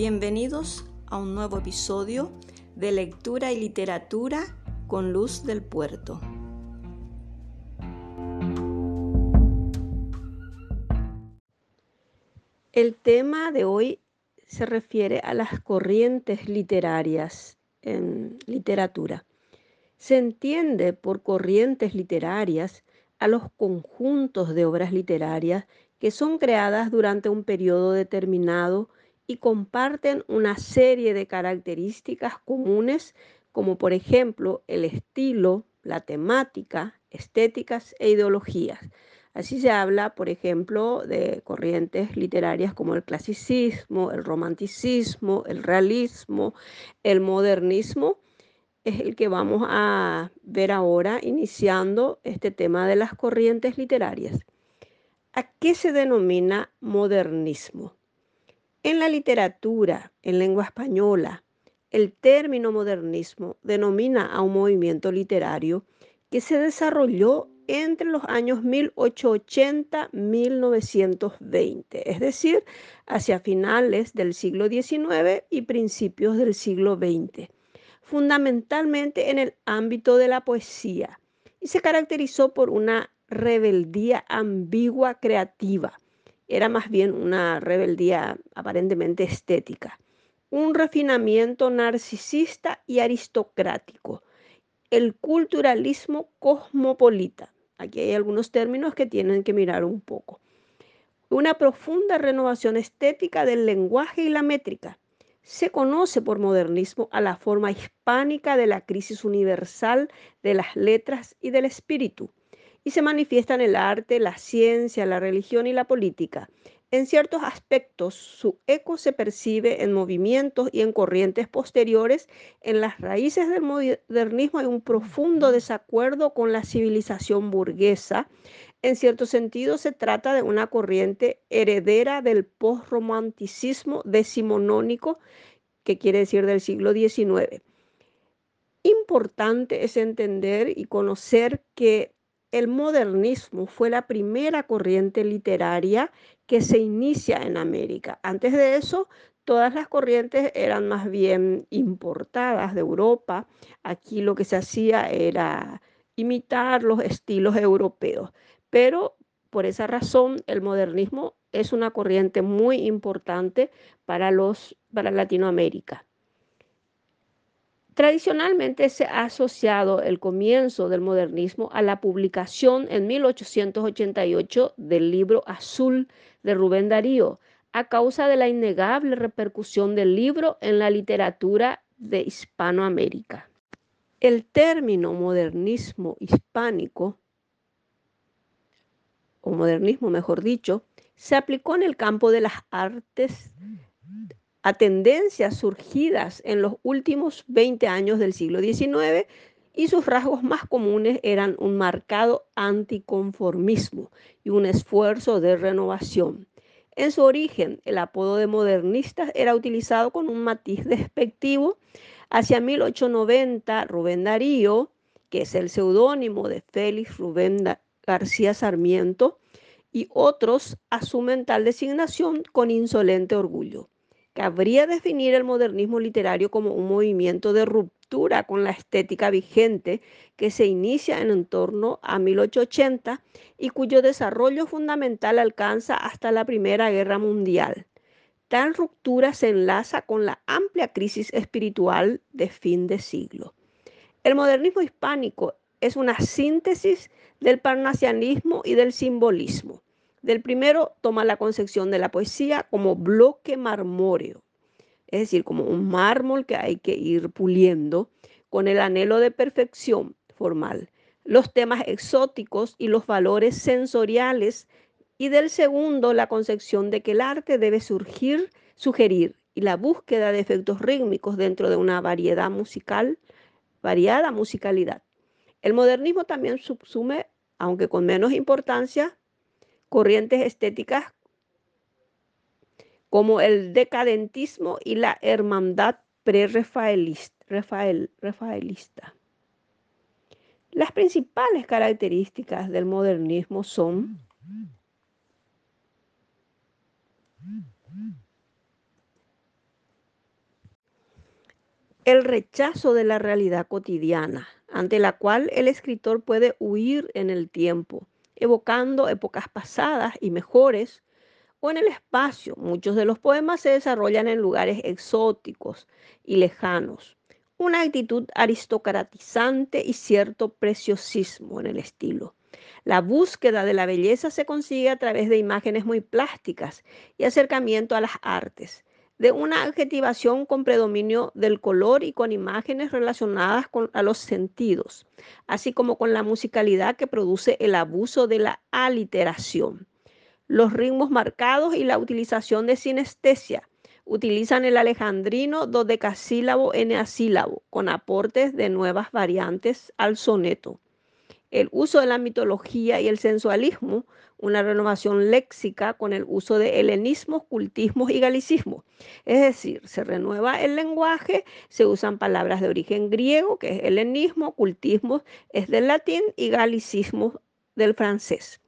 Bienvenidos a un nuevo episodio de Lectura y Literatura con Luz del Puerto. El tema de hoy se refiere a las corrientes literarias en literatura. Se entiende por corrientes literarias a los conjuntos de obras literarias que son creadas durante un periodo determinado y comparten una serie de características comunes como por ejemplo el estilo, la temática, estéticas e ideologías. Así se habla, por ejemplo, de corrientes literarias como el clasicismo, el romanticismo, el realismo, el modernismo. Es el que vamos a ver ahora iniciando este tema de las corrientes literarias. ¿A qué se denomina modernismo? En la literatura, en lengua española, el término modernismo denomina a un movimiento literario que se desarrolló entre los años 1880-1920, es decir, hacia finales del siglo XIX y principios del siglo XX, fundamentalmente en el ámbito de la poesía, y se caracterizó por una rebeldía ambigua creativa era más bien una rebeldía aparentemente estética, un refinamiento narcisista y aristocrático, el culturalismo cosmopolita. Aquí hay algunos términos que tienen que mirar un poco. Una profunda renovación estética del lenguaje y la métrica. Se conoce por modernismo a la forma hispánica de la crisis universal de las letras y del espíritu y se manifiesta en el arte, la ciencia, la religión y la política. En ciertos aspectos, su eco se percibe en movimientos y en corrientes posteriores. En las raíces del modernismo hay un profundo desacuerdo con la civilización burguesa. En cierto sentido, se trata de una corriente heredera del postromanticismo decimonónico, que quiere decir del siglo XIX. Importante es entender y conocer que el modernismo fue la primera corriente literaria que se inicia en América. Antes de eso, todas las corrientes eran más bien importadas de Europa. Aquí lo que se hacía era imitar los estilos europeos. Pero por esa razón, el modernismo es una corriente muy importante para, los, para Latinoamérica. Tradicionalmente se ha asociado el comienzo del modernismo a la publicación en 1888 del libro Azul de Rubén Darío, a causa de la innegable repercusión del libro en la literatura de Hispanoamérica. El término modernismo hispánico, o modernismo mejor dicho, se aplicó en el campo de las artes tendencias surgidas en los últimos 20 años del siglo XIX y sus rasgos más comunes eran un marcado anticonformismo y un esfuerzo de renovación. En su origen, el apodo de modernistas era utilizado con un matiz despectivo. Hacia 1890, Rubén Darío, que es el seudónimo de Félix Rubén García Sarmiento, y otros asumen tal designación con insolente orgullo. Cabría definir el modernismo literario como un movimiento de ruptura con la estética vigente que se inicia en torno a 1880 y cuyo desarrollo fundamental alcanza hasta la Primera Guerra Mundial. Tal ruptura se enlaza con la amplia crisis espiritual de fin de siglo. El modernismo hispánico es una síntesis del parnasianismo y del simbolismo. Del primero toma la concepción de la poesía como bloque marmóreo, es decir, como un mármol que hay que ir puliendo con el anhelo de perfección formal, los temas exóticos y los valores sensoriales, y del segundo la concepción de que el arte debe surgir, sugerir y la búsqueda de efectos rítmicos dentro de una variedad musical, variada musicalidad. El modernismo también subsume, aunque con menos importancia, corrientes estéticas como el decadentismo y la hermandad pre-rafaelista. Las principales características del modernismo son el rechazo de la realidad cotidiana, ante la cual el escritor puede huir en el tiempo, evocando épocas pasadas y mejores, o en el espacio. Muchos de los poemas se desarrollan en lugares exóticos y lejanos. Una actitud aristocratizante y cierto preciosismo en el estilo. La búsqueda de la belleza se consigue a través de imágenes muy plásticas y acercamiento a las artes de una adjetivación con predominio del color y con imágenes relacionadas con, a los sentidos, así como con la musicalidad que produce el abuso de la aliteración. Los ritmos marcados y la utilización de sinestesia utilizan el alejandrino dodecasílabo eneasílabo con aportes de nuevas variantes al soneto. El uso de la mitología y el sensualismo una renovación léxica con el uso de helenismos, cultismos y galicismos. Es decir, se renueva el lenguaje, se usan palabras de origen griego, que es helenismo, cultismo es del latín y galicismo del francés.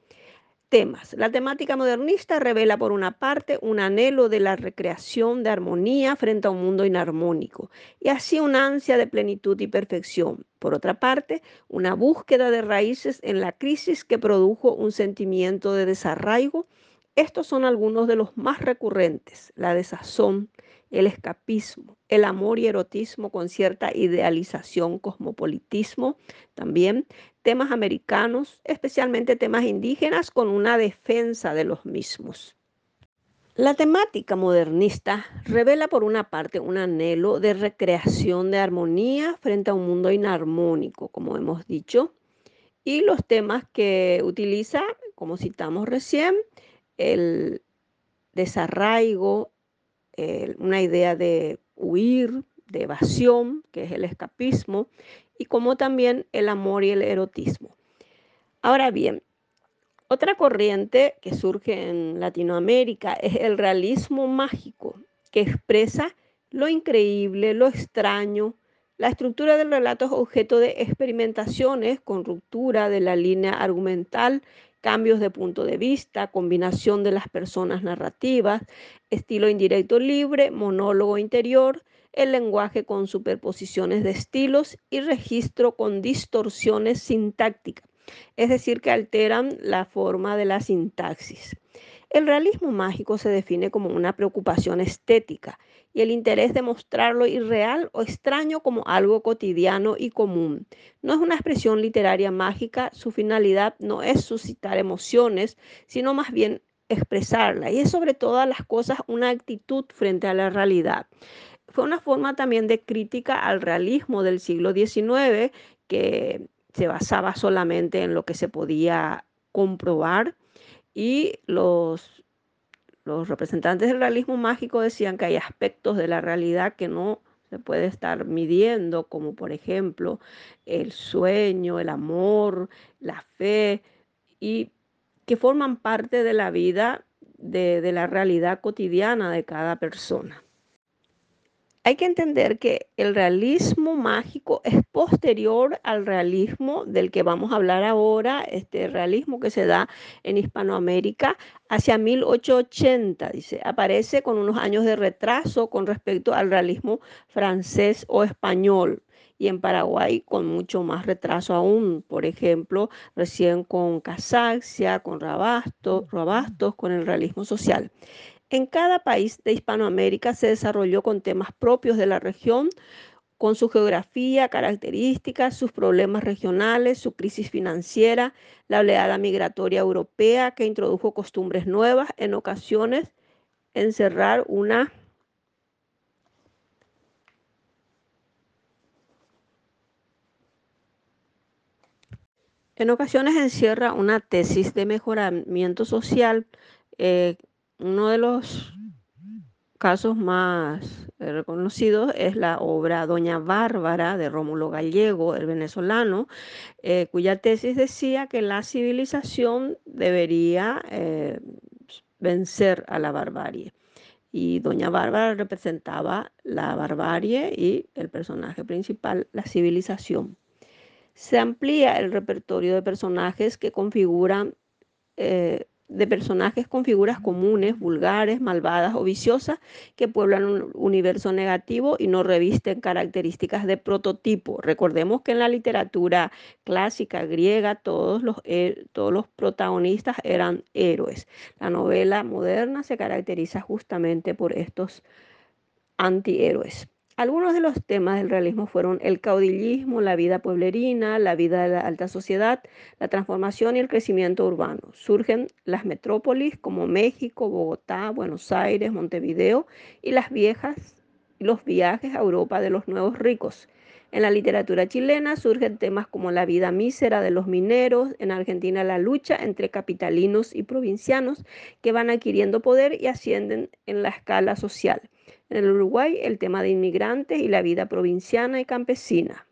Temas. La temática modernista revela por una parte un anhelo de la recreación de armonía frente a un mundo inarmónico y así una ansia de plenitud y perfección. Por otra parte, una búsqueda de raíces en la crisis que produjo un sentimiento de desarraigo. Estos son algunos de los más recurrentes, la desazón, el escapismo, el amor y erotismo con cierta idealización, cosmopolitismo, también temas americanos, especialmente temas indígenas, con una defensa de los mismos. La temática modernista revela por una parte un anhelo de recreación de armonía frente a un mundo inarmónico, como hemos dicho, y los temas que utiliza, como citamos recién, el desarraigo, una idea de huir, de evasión, que es el escapismo, y como también el amor y el erotismo. Ahora bien, otra corriente que surge en Latinoamérica es el realismo mágico, que expresa lo increíble, lo extraño. La estructura del relato es objeto de experimentaciones con ruptura de la línea argumental cambios de punto de vista, combinación de las personas narrativas, estilo indirecto libre, monólogo interior, el lenguaje con superposiciones de estilos y registro con distorsiones sintácticas, es decir, que alteran la forma de la sintaxis. El realismo mágico se define como una preocupación estética y el interés de mostrarlo irreal o extraño como algo cotidiano y común. No es una expresión literaria mágica, su finalidad no es suscitar emociones, sino más bien expresarla. Y es sobre todas las cosas una actitud frente a la realidad. Fue una forma también de crítica al realismo del siglo XIX que se basaba solamente en lo que se podía comprobar y los, los representantes del realismo mágico decían que hay aspectos de la realidad que no se puede estar midiendo, como por ejemplo el sueño, el amor, la fe, y que forman parte de la vida, de, de la realidad cotidiana de cada persona. Hay que entender que el realismo mágico es posterior al realismo del que vamos a hablar ahora, este realismo que se da en Hispanoamérica hacia 1880, dice, aparece con unos años de retraso con respecto al realismo francés o español y en Paraguay con mucho más retraso aún, por ejemplo, recién con Casaxia, con Rabastos, Rabastos, con el realismo social. En cada país de Hispanoamérica se desarrolló con temas propios de la región, con su geografía, características, sus problemas regionales, su crisis financiera, la oleada migratoria europea que introdujo costumbres nuevas, en ocasiones encerrar una en ocasiones encierra una tesis de mejoramiento social eh, uno de los casos más eh, reconocidos es la obra Doña Bárbara de Rómulo Gallego, el venezolano, eh, cuya tesis decía que la civilización debería eh, vencer a la barbarie. Y Doña Bárbara representaba la barbarie y el personaje principal, la civilización. Se amplía el repertorio de personajes que configuran de personajes con figuras comunes, vulgares, malvadas o viciosas que pueblan un universo negativo y no revisten características de prototipo. Recordemos que en la literatura clásica griega todos los, todos los protagonistas eran héroes. La novela moderna se caracteriza justamente por estos antihéroes. Algunos de los temas del realismo fueron el caudillismo, la vida pueblerina, la vida de la alta sociedad, la transformación y el crecimiento urbano. Surgen las metrópolis como México, Bogotá, Buenos Aires, Montevideo y las viejas los viajes a Europa de los nuevos ricos. En la literatura chilena surgen temas como la vida mísera de los mineros, en Argentina la lucha entre capitalinos y provincianos que van adquiriendo poder y ascienden en la escala social. En el Uruguay, el tema de inmigrantes y la vida provinciana y campesina.